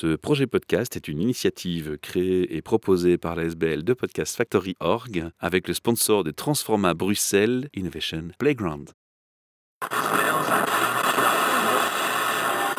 Ce projet podcast est une initiative créée et proposée par la SBL de Podcast Factory Org avec le sponsor de Transforma Bruxelles Innovation Playground.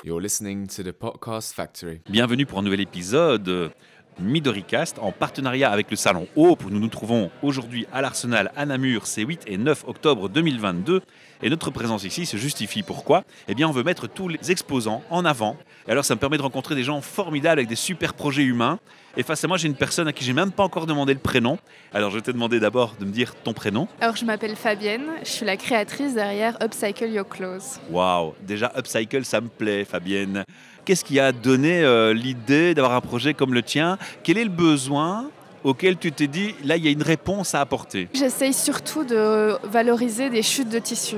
You're listening to the Podcast Factory. Bienvenue pour un nouvel épisode MidoriCast en partenariat avec le Salon Hope où nous nous trouvons aujourd'hui à l'Arsenal à Namur, c'est 8 et 9 octobre 2022. Et notre présence ici se justifie. Pourquoi? Eh bien, on veut mettre tous les exposants en avant. Et alors, ça me permet de rencontrer des gens formidables avec des super projets humains. Et face à moi, j'ai une personne à qui j'ai même pas encore demandé le prénom. Alors, je vais te demander d'abord de me dire ton prénom. Alors, je m'appelle Fabienne. Je suis la créatrice derrière Upcycle Your Clothes. Waouh Déjà, Upcycle, ça me plaît, Fabienne. Qu'est-ce qui a donné euh, l'idée d'avoir un projet comme le tien? Quel est le besoin auquel tu t'es dit, là, il y a une réponse à apporter? J'essaye surtout de valoriser des chutes de tissu.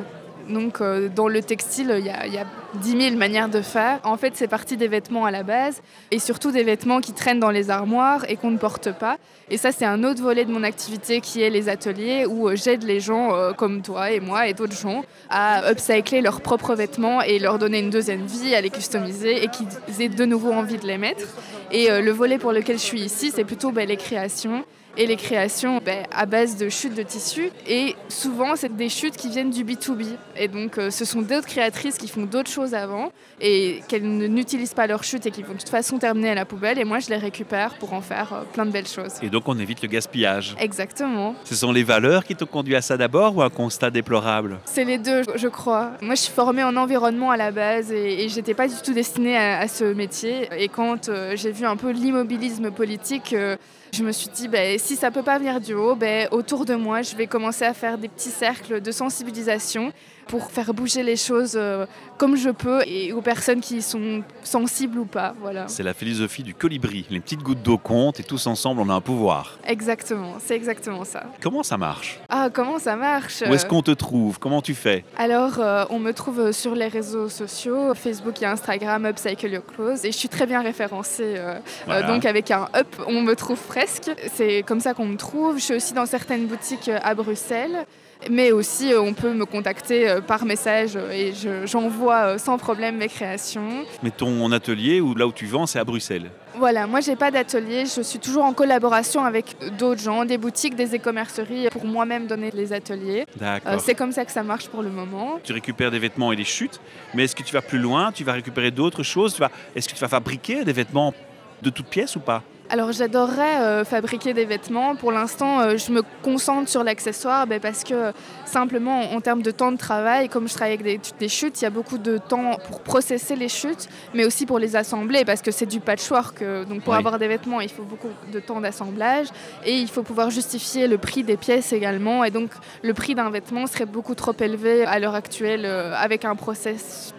Donc euh, dans le textile, il y, a, il y, a 10 000 manières de faire. En fait, c'est parti des vêtements à la base et surtout des vêtements qui traînent dans les armoires et qu'on ne porte pas. Et ça, c'est un autre volet de mon activité qui est les ateliers où euh, j'aide les gens euh, comme toi et moi et d'autres gens à upcycler leurs propres vêtements et leur donner une deuxième vie, à les customiser et qu'ils aient de nouveau envie de les mettre. Et le volet pour lequel je suis ici, c'est plutôt ben, les créations et les créations ben, à base de chutes de tissu. Et souvent, c'est des chutes qui viennent du B2B. Et donc, euh, ce sont d'autres créatrices qui font d'autres choses avant et qu'elles n'utilisent pas leurs chutes et qui vont de toute façon terminer à la poubelle. Et moi, je les récupère pour en faire euh, plein de belles choses. Et donc, on évite le gaspillage. Exactement. Ce sont les valeurs qui t'ont conduit à ça d'abord ou un constat déplorable? C'est les deux, je crois. Moi, je suis formée en environnement à la base et, et j'étais pas du tout destinée à, à, ce métier. Et quand euh, j'ai vu un peu l'immobilisme politique, euh, je me suis dit, ben, si ça peut pas venir du haut, ben, autour de moi, je vais commencer à faire des petits cercles de sensibilisation pour faire bouger les choses euh, comme je peux et aux personnes qui sont sensibles ou pas. Voilà. C'est la philosophie du colibri. Les petites gouttes d'eau comptent et tous ensemble, on a un pouvoir. Exactement, c'est exactement ça. Comment ça marche? Ah, comment ça marche? Où est-ce qu'on te trouve? Comment tu fais? Alors, euh, on me trouve sur les réseaux sociaux, Facebook et Instagram, Upcycle Your Clothes, et je suis très bien référencée. Euh, voilà. donc, avec un up, on me trouve presque. C'est comme ça qu'on me trouve. Je suis aussi dans certaines boutiques à Bruxelles mais aussi on peut me contacter par message et j'envoie sans problème mes créations. Mais ton atelier ou là où tu vends, c'est à Bruxelles Voilà, moi j'ai pas d'atelier, je suis toujours en collaboration avec d'autres gens, des boutiques, des e-commerceries pour moi-même donner les ateliers. D'accord. Euh, c'est comme ça que ça marche pour le moment. Tu récupères des vêtements et des chutes, mais est-ce que tu vas plus loin? Tu vas récupérer d'autres choses? Tu vas... Est-ce que tu vas fabriquer des vêtements de toutes pièces ou pas? Alors j'adorerais euh, fabriquer des vêtements. Pour l'instant, euh, je me concentre sur l'accessoire ben, parce que simplement en termes de temps de travail, comme je travaille avec des, des, chutes, il y a beaucoup de temps pour processer les chutes, mais aussi pour les assembler parce que c'est du patchwork. Euh, donc pour oui. avoir des vêtements, il faut beaucoup de temps d'assemblage et il faut pouvoir justifier le prix des pièces également. Et donc le prix d'un vêtement serait beaucoup trop élevé à l'heure actuelle avec un process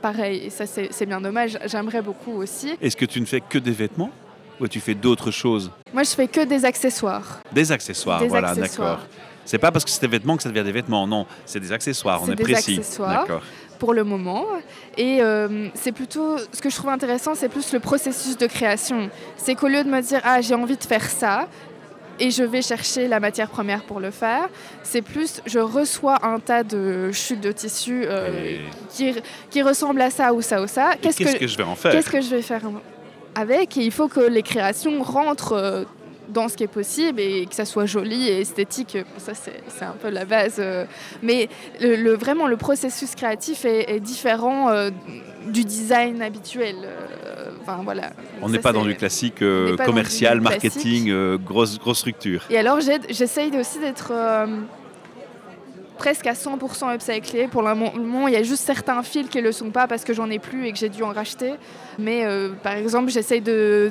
pareil. Et ça c'est bien dommage. J'aimerais beaucoup aussi. Est-ce que tu ne fais que des vêtements? Ou tu fais d'autres choses Moi, je fais que des accessoires. Des accessoires, des voilà, d'accord. C'est pas parce que c'est des vêtements que ça devient des vêtements, non, c'est des accessoires, on est, des précis. Accessoires pour le moment. Et euh, c'est plutôt, ce que je trouve intéressant, c'est plus le processus de création. C'est qu'au lieu de me dire, ah, j'ai envie de faire ça, et je vais chercher la matière première pour le faire. C'est plus, je reçois un tas de chutes de tissu euh, qui, qui ressemblent à ça ou ça ou ça. Qu'est-ce que, que, je vais en faire Qu'est-ce que je vais faire avec et il faut que les créations rentrent dans ce qui est possible et que ça soit joli et esthétique. Ça, c'est un peu la base. Mais le, le, vraiment, le processus créatif est, est différent euh, du design habituel. Enfin, voilà. On n'est pas dans du classique euh, commercial, du marketing, euh, grosse, grosse structure. Et alors, j'essaye aussi d'être presque à 100% upcyclé. Pour le moment, il y a juste certains fils qui ne le sont pas parce que j'en ai plus et que j'ai dû en racheter. Mais euh, par exemple, j'essaye de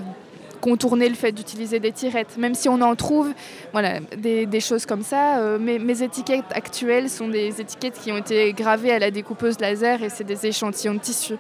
contourner le fait d'utiliser des tirettes, même si on en trouve voilà, des, des choses comme ça. Euh, mes, mes, étiquettes actuelles sont des étiquettes qui ont été gravées à la découpeuse laser et c'est des échantillons de tissu.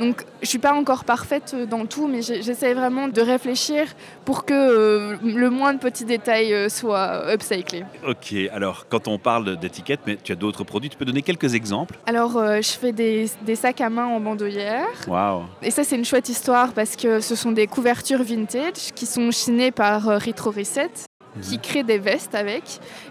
Donc je ne suis pas encore parfaite dans tout, mais j'essaie vraiment de réfléchir pour que euh, le moins de petits détails euh, soit upcyclé. Ok, alors quand on parle d'étiquettes, mais tu as d'autres produits, tu peux donner quelques exemples? Alors euh, je fais des, des, sacs à main en bandoulière. Wow. Et ça c'est une chouette histoire parce que ce sont des couvertures vintage qui sont chinées par Retro Reset qui crée des vestes avec.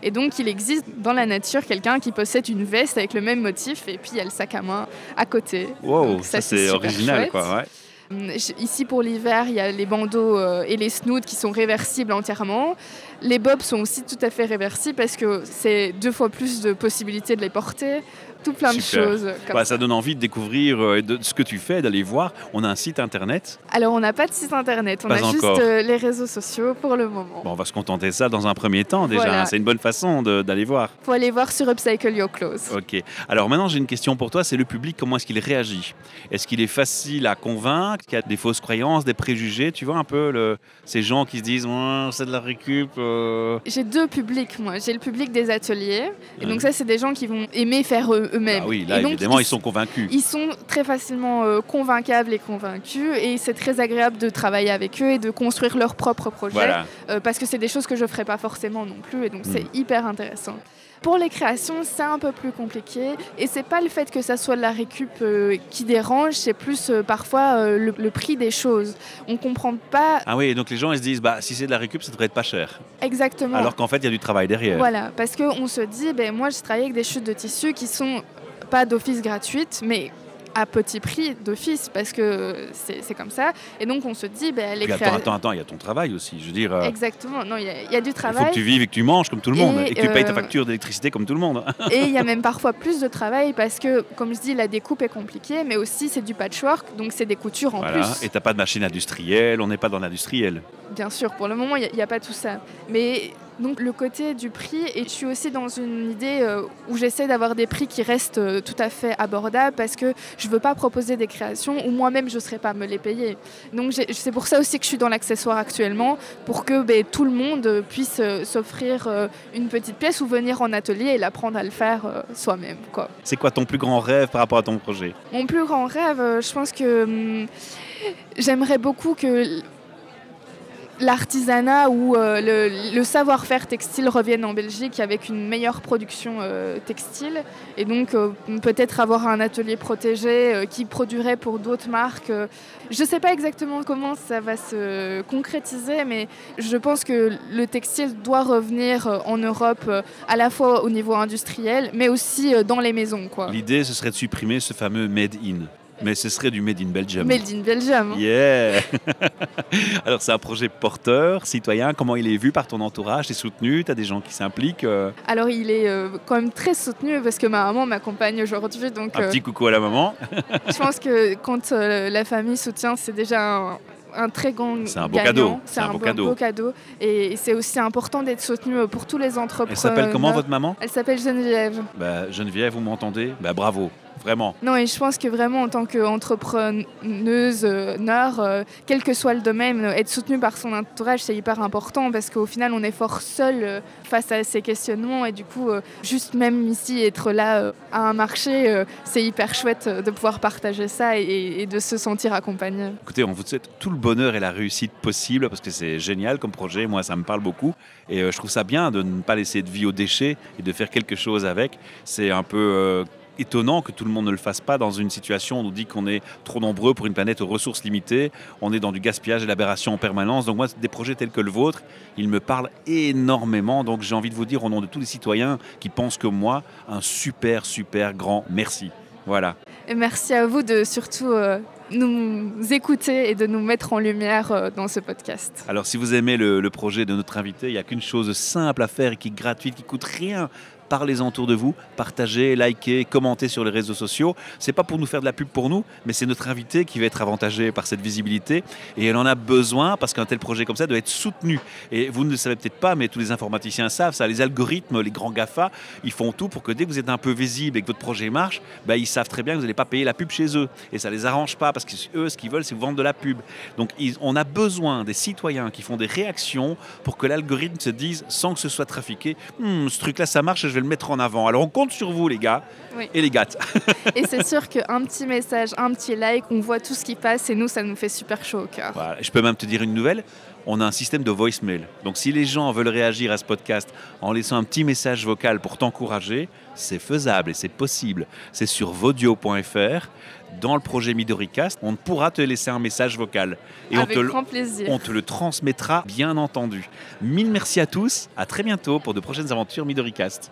Et donc, il existe dans la nature quelqu'un qui possède une veste avec le même motif et puis il y a le sac à main à côté. Wow, donc, ça, ça c'est original, chouette. quoi. Ouais. Hum, Ici pour l'hiver, il y a les bandeaux euh, et les snoods qui sont réversibles entièrement. Les bobs sont aussi tout à fait réversibles parce que c'est deux fois plus de possibilités de les porter. Tout plein Super. de choses. comme Bah, ça donne envie de découvrir euh, de ce que tu fais, d'aller voir. On a un site internet. Alors on n'a pas de site internet, on Pas a juste euh, les réseaux sociaux pour le moment. Bon, on va se contenter de ça dans un premier temps déjà. Voilà. hein. C'est une bonne façon d'aller voir. Faut aller voir sur Upcycle Your Clothes. Ok. Alors maintenant, j'ai une question pour toi. C'est le public. Comment est-ce qu'il réagit? Est-ce qu'il est facile à convaincre? Qu'il y a des fausses croyances, des préjugés? Tu vois un peu le... ces gens qui se disent c'est de la récup. euh. J'ai deux publics, moi. J'ai le public des ateliers. Et Ouais. donc ça, c'est des gens qui vont aimer faire eux- eux-mêmes. Ah oui, là Et donc, évidemment, ils sont convaincus. Ils sont très facilement euh, convaincables et convaincus et c'est très agréable de travailler avec eux et de construire leur propre projet Voilà. euh, parce que c'est des choses que je ferais pas forcément non plus et donc c'est Mm. hyper intéressant. Pour les créations, c'est un peu plus compliqué et c'est pas le fait que ça soit de la récup euh, qui dérange, c'est plus euh, parfois euh, le, le prix des choses. On comprend pas Ah oui, et donc les gens ils se disent bah si c'est de la récup, ça devrait être pas cher. exactement. Alors qu'en fait, il y a du travail derrière. Voilà, parce qu'on se dit, ben, moi je travaille avec des chutes de tissu qui sont pas d'office gratuites, mais à petit prix d'office, parce que c'est comme ça. Et donc on se dit, ben, les Puis créa- attends, attends, il y a ton travail aussi. Je veux dire, euh, Exactement, non, il y, a- y a du il faut travail. que tu vives et que tu manges comme tout le monde Et, que tu payes ta euh, facture d'électricité comme tout le monde. Et il y a même parfois plus de travail parce que, comme je dis, la découpe est compliquée, mais aussi c'est du patchwork, donc c'est des coutures en Voilà. plus. Et t'as pas de machine industrielle, on n'est pas dans l'industriel. Bien sûr, pour le moment, il n'y a, pas tout ça. Mais donc le côté du prix, et je suis aussi dans une idée euh, où j'essaie d'avoir des prix qui restent euh, tout à fait abordables parce que je ne veux pas proposer des créations où moi-même je ne serais pas à me les payer. Donc c'est pour ça aussi que je suis dans l'accessoire actuellement, pour que ben, tout le monde puisse euh, s'offrir une petite pièce ou venir en atelier et l'apprendre à le faire soi-même. C'est quoi ton plus grand rêve par rapport à ton projet? Mon plus grand rêve, je pense que hum, j'aimerais beaucoup que l'artisanat ou euh, le, savoir-faire textile revienne en Belgique avec une meilleure production euh, textile et donc euh, peut-être avoir un atelier protégé qui produirait pour d'autres marques. Je ne sais pas exactement comment ça va se concrétiser, mais je pense que le textile doit revenir en Europe à la fois au niveau industriel, mais aussi dans les maisons. L'idée, ce serait de supprimer ce fameux Made in. Mais ce serait du Made in Belgium. Made in Belgium. Yeah Alors c'est un projet porteur, citoyen, comment il est vu par ton entourage? T'es soutenu? T'as des gens qui s'impliquent euh, Alors il est euh, quand même très soutenu parce que ma maman m'accompagne aujourd'hui, donc Un euh, petit coucou à la maman. je pense que quand la famille soutient, c'est déjà un, un très grand C'est un beau gagnant. cadeau, C'est c'est un un, beau beau cadeau. cadeau. Et c'est aussi important d'être soutenu pour tous les entrepreneurs. Elle s'appelle comment votre maman? Elle s'appelle Geneviève. bah, Geneviève, vous m'entendez? Bah, Bravo, vraiment. Non, et je pense que vraiment, en tant qu'entrepreneuse, euh, nord, euh, quel que soit le domaine, euh, être soutenu par son entourage, c'est hyper important parce qu'au final, on est fort seul face à ces questionnements. Et du coup, juste même ici, être là à un marché, c'est hyper chouette de pouvoir partager ça et, et de se sentir accompagné. Écoutez, on vous souhaite tout le bonheur et la réussite possible parce que c'est génial comme projet. Moi, ça me parle beaucoup. Et je trouve ça bien de ne pas laisser de vie aux déchets et de faire quelque chose avec. C'est un peu étonnant que tout le monde ne le fasse pas dans une situation où on nous dit qu'on est trop nombreux pour une planète aux ressources limitées. On est dans du gaspillage et l'aberration en permanence. Donc moi, des projets tels que le vôtre, ils me parlent énormément. Donc j'ai envie de vous dire au nom de tous les citoyens qui pensent comme moi, un super, super grand merci. Voilà. Et merci à vous de surtout euh, nous écouter et de nous mettre en lumière euh, dans ce podcast. Alors si vous aimez le, le projet de notre invité, il n'y a qu'une chose simple à faire et qui est gratuite, qui coûte rien. Parlez-en autour de vous, partagez, likez, commentez sur les réseaux sociaux. C'est pas pour nous faire de la pub pour nous, mais c'est notre invité qui va être avantagé par cette visibilité et elle en a besoin parce qu'un tel projet comme ça doit être soutenu. Et vous ne le savez peut-être pas, mais tous les informaticiens savent ça. Les algorithmes, les grands GAFA, ils font tout pour que dès que vous êtes un peu visible et que votre projet marche, bah, ils savent très bien que vous n'allez pas payer la pub chez eux. Et ça les arrange pas parce qu'eux, ce qu'ils veulent, c'est vous vendre de la pub. Donc on a besoin des citoyens qui font des réactions pour que l'algorithme se dise, sans que ce soit trafiqué, Hmm, ce truc-là, ça marche, je vais le mettre en avant. Alors on compte sur vous, les gars Oui. et les gars. Et c'est sûr qu'un petit message, un petit like, on voit tout ce qui passe et nous, ça nous fait super chaud au cœur. Voilà. Je peux même te dire une nouvelle. On a un système de voicemail. Donc si les gens veulent réagir à ce podcast en laissant un petit message vocal pour t'encourager, c'est faisable et c'est possible. C'est sur vodio.fr. Dans le projet Midoricast, on pourra te laisser un message vocal. Et on te, le- grand plaisir. on te le transmettra, bien entendu. Mille merci à tous. À très bientôt pour de prochaines aventures Midoricast.